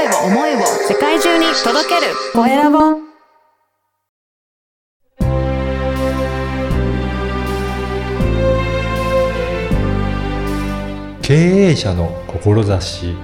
声を思いを世界中に届けるコエラボ経営者の志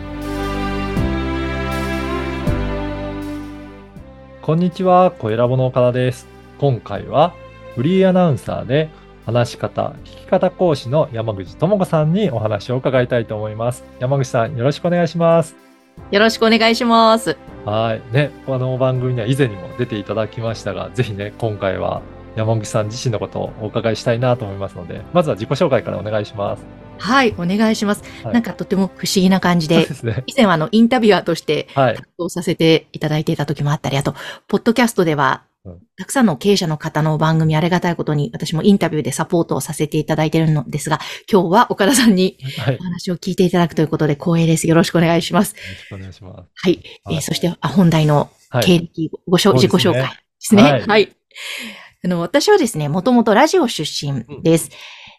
こんにちは、コエラボの岡田です。今回はフリーアナウンサーで話し方、聞き方講師の山口智子さんにお話を伺いたいと思います。山口さん、よろしくお願いします。よろしくお願いします。はい。ね、この番組には以前にも出ていただきましたが、ぜひね、今回は山口さん自身のことをお伺いしたいなと思いますので、まずは自己紹介からお願いします。はい、お願いします。はいなんかとても不思議な感じで で、すね。以前はあのインタビュアーとしてはい。担当させていただいていた時もあったり、あと、ポッドキャストではうん、たくさんの経営者の方の番組ありがたいことに、私もインタビューでサポートをさせていただいているのですが、今日は岡田さんにはい。お話を聞いていただくということで光栄です。よろしくお願いします。よろしくお願いします。はい。えはいーそして、あ本題のはい。経歴ごしょ、そうですね自己紹介ですね。はいはい。あの、私はですね、もともとラジオ出身です。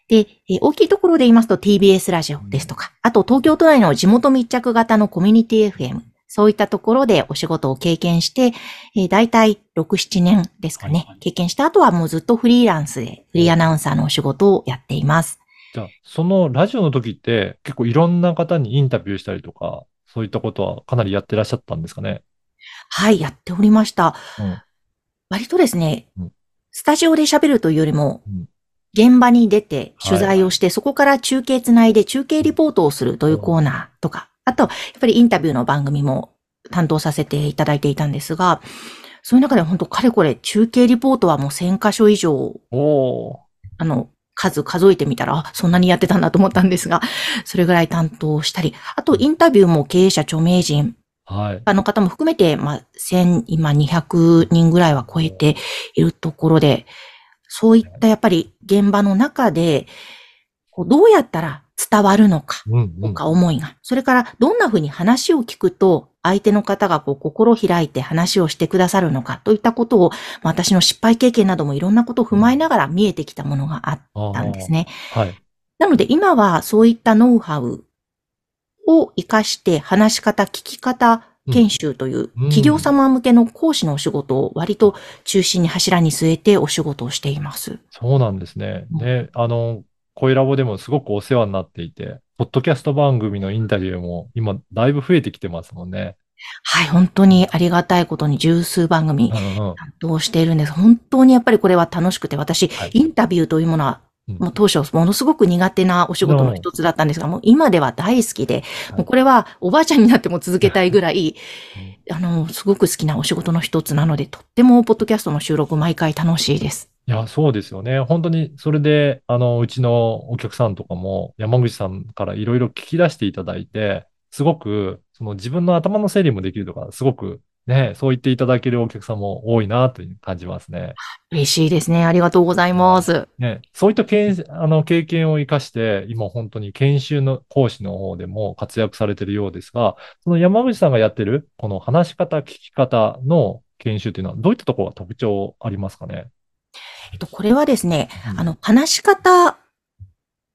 で、えー大きいところで言いますと TBS ラジオですとか、あと東京都内の地元密着型のコミュニティ FM、そういったところでお仕事を経験して、えー、大体6、7年ですかね、はいはい経験した後はもうずっとフリーランスでフリーアナウンサーのお仕事をやっています。じゃあ、そのラジオの時って結構いろんな方にインタビューしたりとか、そういったことはかなりやってらっしゃったんですかね？はい、やっておりました。うん。割とですねうん、スタジオで喋るというよりもうん、現場に出て取材をして、そこから中継つないで中継リポートをするというコーナーとか、あと、やっぱりインタビューの番組も担当させていただいていたんですが、そういう中で本当かれこれ中継リポートはもう1000箇所以上。あの、数数えてみたら、あそんなにやってたんだと思ったんですが、それぐらい担当したり、あとインタビューも経営者著名人、はい。あの方も含めて、まあ、1000、今200人ぐらいは超えているところで、そういったやっぱり現場の中で、こうどうやったら伝わるのか。とか思いが。それから、どんな風に話を聞くと、相手の方がこう心を開いて話をしてくださるのか、といったことを、まあ私の失敗経験などもいろんなことを踏まえながら見えてきたものがあったんですね。はい。なので今はそういったノウハウを活かして話し方、聞き方研修といううん企業様向けの講師のお仕事を割と中心に柱に据えてお仕事をしています。そうなんですね。うんね、あの、声ラボでもすごくお世話になっていて、ポッドキャスト番組のインタビューも今だいぶ増えてきてますもんね。はい、本当にありがたいことに十数番組うんうん。担当しているんです。本当にやっぱりこれは楽しくて、私、はいインタビューというものはうんもう当初ものすごく苦手なお仕事の一つだったんですが、もう今では大好きで、はいもうこれはおばあちゃんになっても続けたいぐらい、あの、すごく好きなお仕事の一つなので、とってもポッドキャストの収録毎回楽しいです。いや、そうですよね。本当に、それで、あの、うちのお客さんとかも、山口さんからいろいろ聞き出していただいて、すごく、その自分の頭の整理もできるとか、すごく、ね、そう言っていただけるお客さんも多いなという感じますね。嬉しいですね。ありがとうございます。ね、そういったけんあの経験を生かして、今本当に研修の講師の方でも活躍されているようですが、その山口さんがやってる、この話し方、聞き方の研修というのは、どういったところが特徴ありますかね？えっと、これはですね、うん。あの、話し方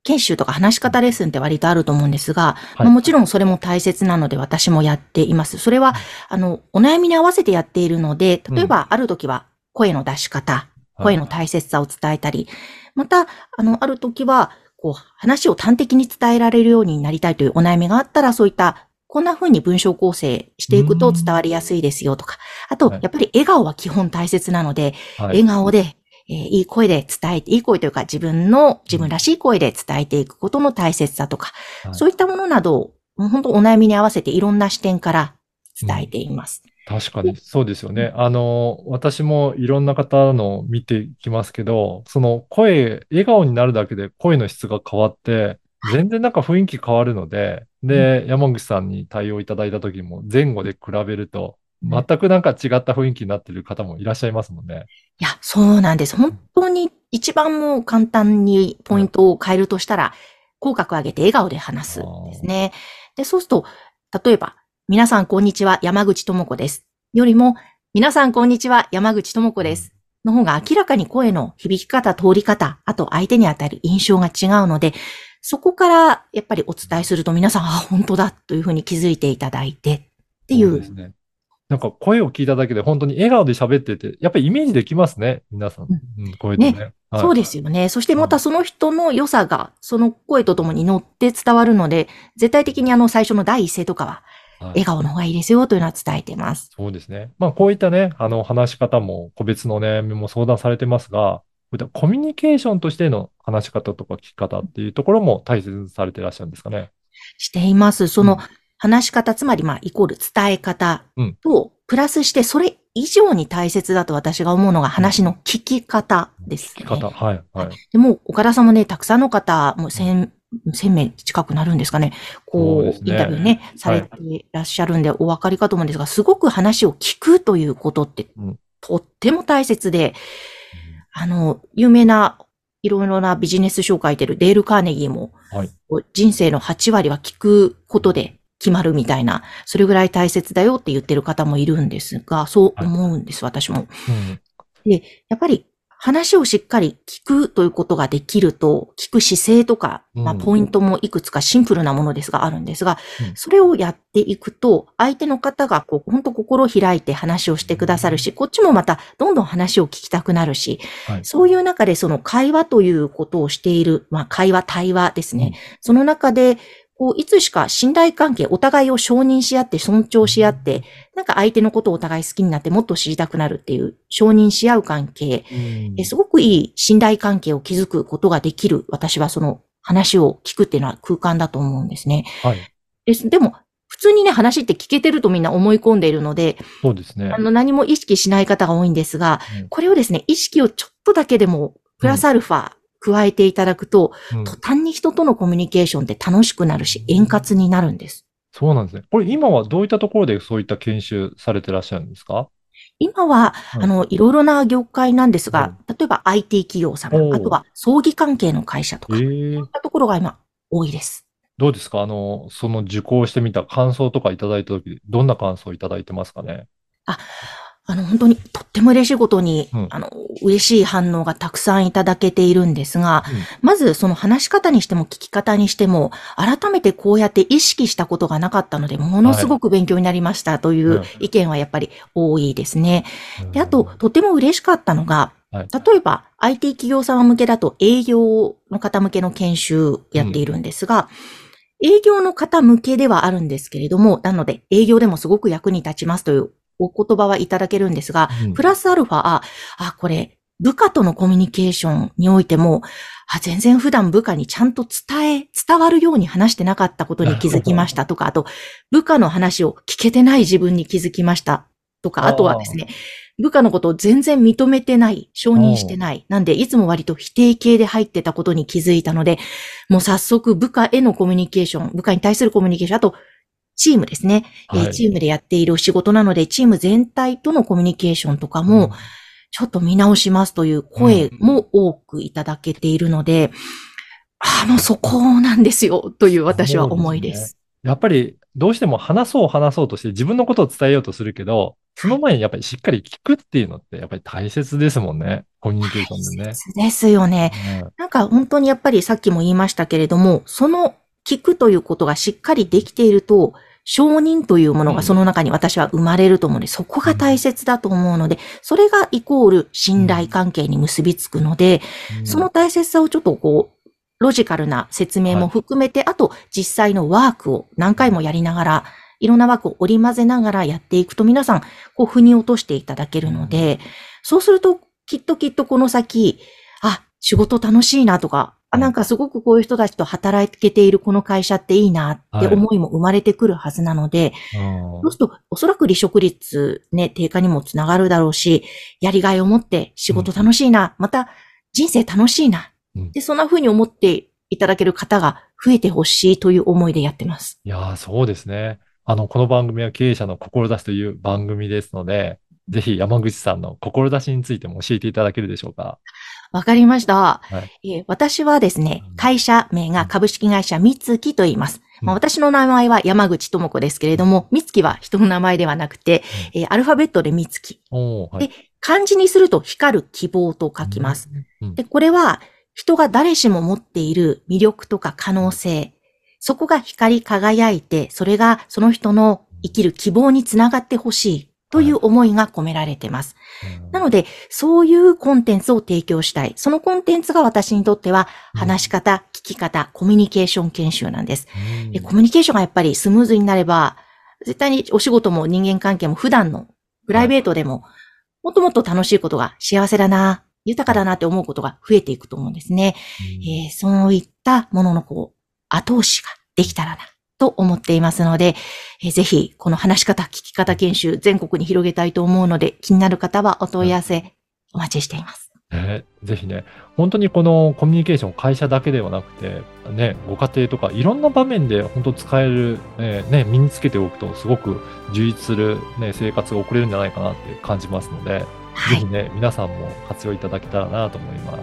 研修とか話し方レッスンって割とあると思うんですが、はい。まあもちろんそれも大切なので私もやっています。それは、あの、お悩みに合わせてやっているので、例えばある時は声の出し方、声の大切さを伝えたり、また、あの、ある時は、こう、話を端的に伝えられるようになりたいというお悩みがあったら、そういった、こんな風に文章構成していくと伝わりやすいですよとか、あとはい、やっぱり笑顔は基本大切なので、はい。笑顔で、えーいい声で伝えて、いい声というか自分の、自分らしい声で伝えていくことの大切さとか、はい。そういったものなどを、もう本当お悩みに合わせていろんな視点から伝えています。確かに、そうですよね。あの、私もいろんな方の見てきますけど、その声、笑顔になるだけで声の質が変わって、全然なんか雰囲気変わるので、で、山口さんに対応いただいた時も前後で比べると、全くなんか違った雰囲気になってる方もいらっしゃいますもんね。いや、そうなんです。本当に一番もう簡単にポイントを変えるとしたら、口角上げて笑顔で話すですね。で、そうすると、例えば、皆さんこんにちは、山口智子です。よりも、皆さんこんにちは、山口智子です。の方が明らかに声の響き方、通り方、あと相手に与える印象が違うので、そこからやっぱりお伝えすると皆さん、あ、本当だというふうに気づいていただいて、で、っていう。そうですね。なんか声を聞いただけで本当に笑顔で喋ってて、やっぱりイメージできますね。皆さん。うん、声でね。ねはいそうですよね。そしてまたその人の良さが、その声とともに乗って伝わるので、絶対的にあの最初の第一声とかは、はい笑顔の方がいいですよというのは伝えてます。そうですね。まあ、こういったね、あの、話し方も、個別の悩みも相談されてますが、こういったコミュニケーションとしての話し方とか聞き方っていうところも大切にされていらっしゃるんですかね。しています。そのうん話し方、つまりまあイコール伝え方うんと、プラスしてそれ以上に大切だと私が思うのが話の聞き方です、ね。聞き方。はい、はい。でも、岡田さんもね、たくさんの方、もう千、千名近くなるんですかね。こう、そうねインタビューね、されていらっしゃるんで、お分かりかと思うんですが、すごく話を聞くということって、うんとっても大切で、あの、有名ないろいろなビジネス書を書いてるデール・カーネギーも、はい人生の8割は聞くことで決まるみたいな、それぐらい大切だよって言ってる方もいるんですが、そう思うんです、私も。うん。やっぱり話をしっかり聞くということができると、聞く姿勢とか、まあ、うん。ポイントもいくつかシンプルなものですがあるんですが、うん。それをやっていくと、相手の方がこう、本当心を開いて話をしてくださるし、こっちもまたどんどん話を聞きたくなるし、はい。そういう中でその会話ということをしている、まあ会話、対話ですね。うん。その中で、こう、いつしか信頼関係、お互いを承認し合って、尊重し合って、なんか相手のことをお互い好きになってもっと知りたくなるっていう、承認し合う関係、うんえすごくいい信頼関係を築くことができる、私はその話を聞くっていうのは空間だと思うんですね。はい。です。でも、普通にね、話って聞けてるとみんな思い込んでいるので、そうですねあ。の、何も意識しない方が多いんですがうん、これをですね、意識をちょっとだけでも、プラスアルファ、加えていただくと、うん。途端に人とのコミュニケーションって楽しくなるし、円滑になるんです。そうなんですね。これ今はどういったところでそういった研修されてらっしゃるんですか？今は、うん。あの、いろいろな業界なんですが、例えば IT 企業お様、うあとは葬儀関係の会社とか、えそうえいったところが今多いです。どうですか？あの、その受講してみた感想とかいただいたとき、どんな感想をいただいてますかね？あの、本当にとっても嬉しいことに、うん。あの、嬉しい反応がたくさんいただけているんですが、うん。まずその話し方にしても聞き方にしても、改めてこうやって意識したことがなかったので、ものすごく勉強になりましたという意見はやっぱり多いですね。で、あと、うんとても嬉しかったのが、はい。例えば IT 企業様向けだと営業の方向けの研修やっているんですが、営業の方向けではあるんですけれども、なので営業でもすごく役に立ちますというお言葉はいただけるんですが、うん。プラスアルファ、あ、あ、これ、部下とのコミュニケーションにおいても、あ、全然普段部下にちゃんと伝え、伝わるように話してなかったことに気づ きましたとか、あと、部下の話を聞けてない自分に気づきましたとか、あとはですね、部下のことを全然認めてない、承認してない。なんで、いつも割と否定形で入ってたことに気づいたので、もう早速部下へのコミュニケーション、部下に対するコミュニケーション、あと、チームですね。えーはいチームでやっている仕事なので、チーム全体とのコミュニケーションとかも、ちょっと見直しますという声も多くいただけているので、ああ、もうそこなんですよ、という私は思いで。そうですやっぱり、どうしても話そう話そうとして自分のことを伝えようとするけど、その前にやっぱりしっかり聞くっていうのってやっぱり大切ですもんね。コミュニケーションでね。ですよね。うんなんか本当にやっぱりさっきも言いましたけれども、その聞くということがしっかりできていると、承認というものがその中に私は生まれると思うので、そこが大切だと思うので、それがイコール信頼関係に結びつくので、うん。その大切さをちょっとこう、ロジカルな説明も含めて、あと実際のワークを何回もやりながら、いろんなワークを織り交ぜながらやっていくと皆さん、こう、腑に落としていただけるので、そうすると、きっときっとこの先、あ、仕事楽しいなとか、あ、なんかすごくこういう人たちと働けているこの会社っていいなって思いも生まれてくるはずなので、うんそうすると、おそらく離職率ね、低下にもつながるだろうし、やりがいを持って仕事楽しいな、また人生楽しいな、うんで、そんな風に思っていただける方が増えてほしいという思いでやってます。いやー、そうですね。あの、この番組は経営者の志という番組ですので、ぜひ山口さんの志についても教えていただけるでしょうか？わかりました。はいえー私はですねうん、会社名が株式会社三月と言います。まあ、うん私の名前は山口智子ですけれども、三月は人の名前ではなくて、えーアルファベットで三月。はい。漢字にすると光る希望と書きます。うん。で、これは人が誰しも持っている魅力とか可能性、そこが光り輝いて、それがその人の生きる希望につながってほしいという思いが込められてます。なので、そういうコンテンツを提供したい。そのコンテンツが私にとっては、話し方、聞き方、コミュニケーション研修なんです。でコミュニケーションがやっぱりスムーズになれば、絶対にお仕事も人間関係も普段のプライベートでも、もっともっと楽しいことが幸せだな、豊かだなって思うことが増えていくと思うんですね。えーそういったもののこう、後押しができたらな、と思っていますので、えーぜひ、この話し方、聞き方研修、全国に広げたいと思うので、気になる方はお問い合わせ、お待ちしています。ね、ぜひね、本当にこのコミュニケーション、会社だけではなくて、ね、ご家庭とかいろんな場面で本当使える、えーね、身につけておくとすごく充実する、ね、生活が送れるんじゃないかなって感じますので、はいぜひ。ね、皆さんも活用いただけたらなと思いま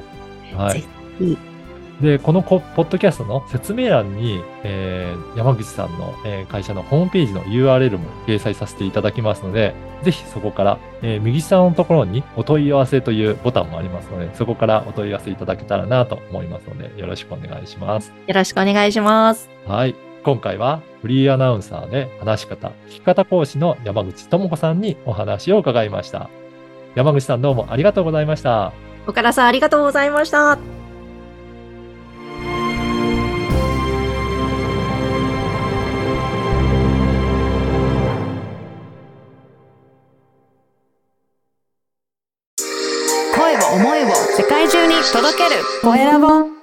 す。はぜい。ひ。で、このコポッドキャストの説明欄に、えー山口さんの、えー会社のホームページの URL も掲載させていただきますので、ぜひそこから、えー右下のところにお問い合わせというボタンもありますので、そこからお問い合わせいただけたらなと思いますので、よろしくお願いします。よろしくお願いします。はい。今回はフリーアナウンサーで話し方、聞き方講師の山口智子さんにお話を伺いました。山口さんどうもありがとうございました。岡田さんありがとうございました。声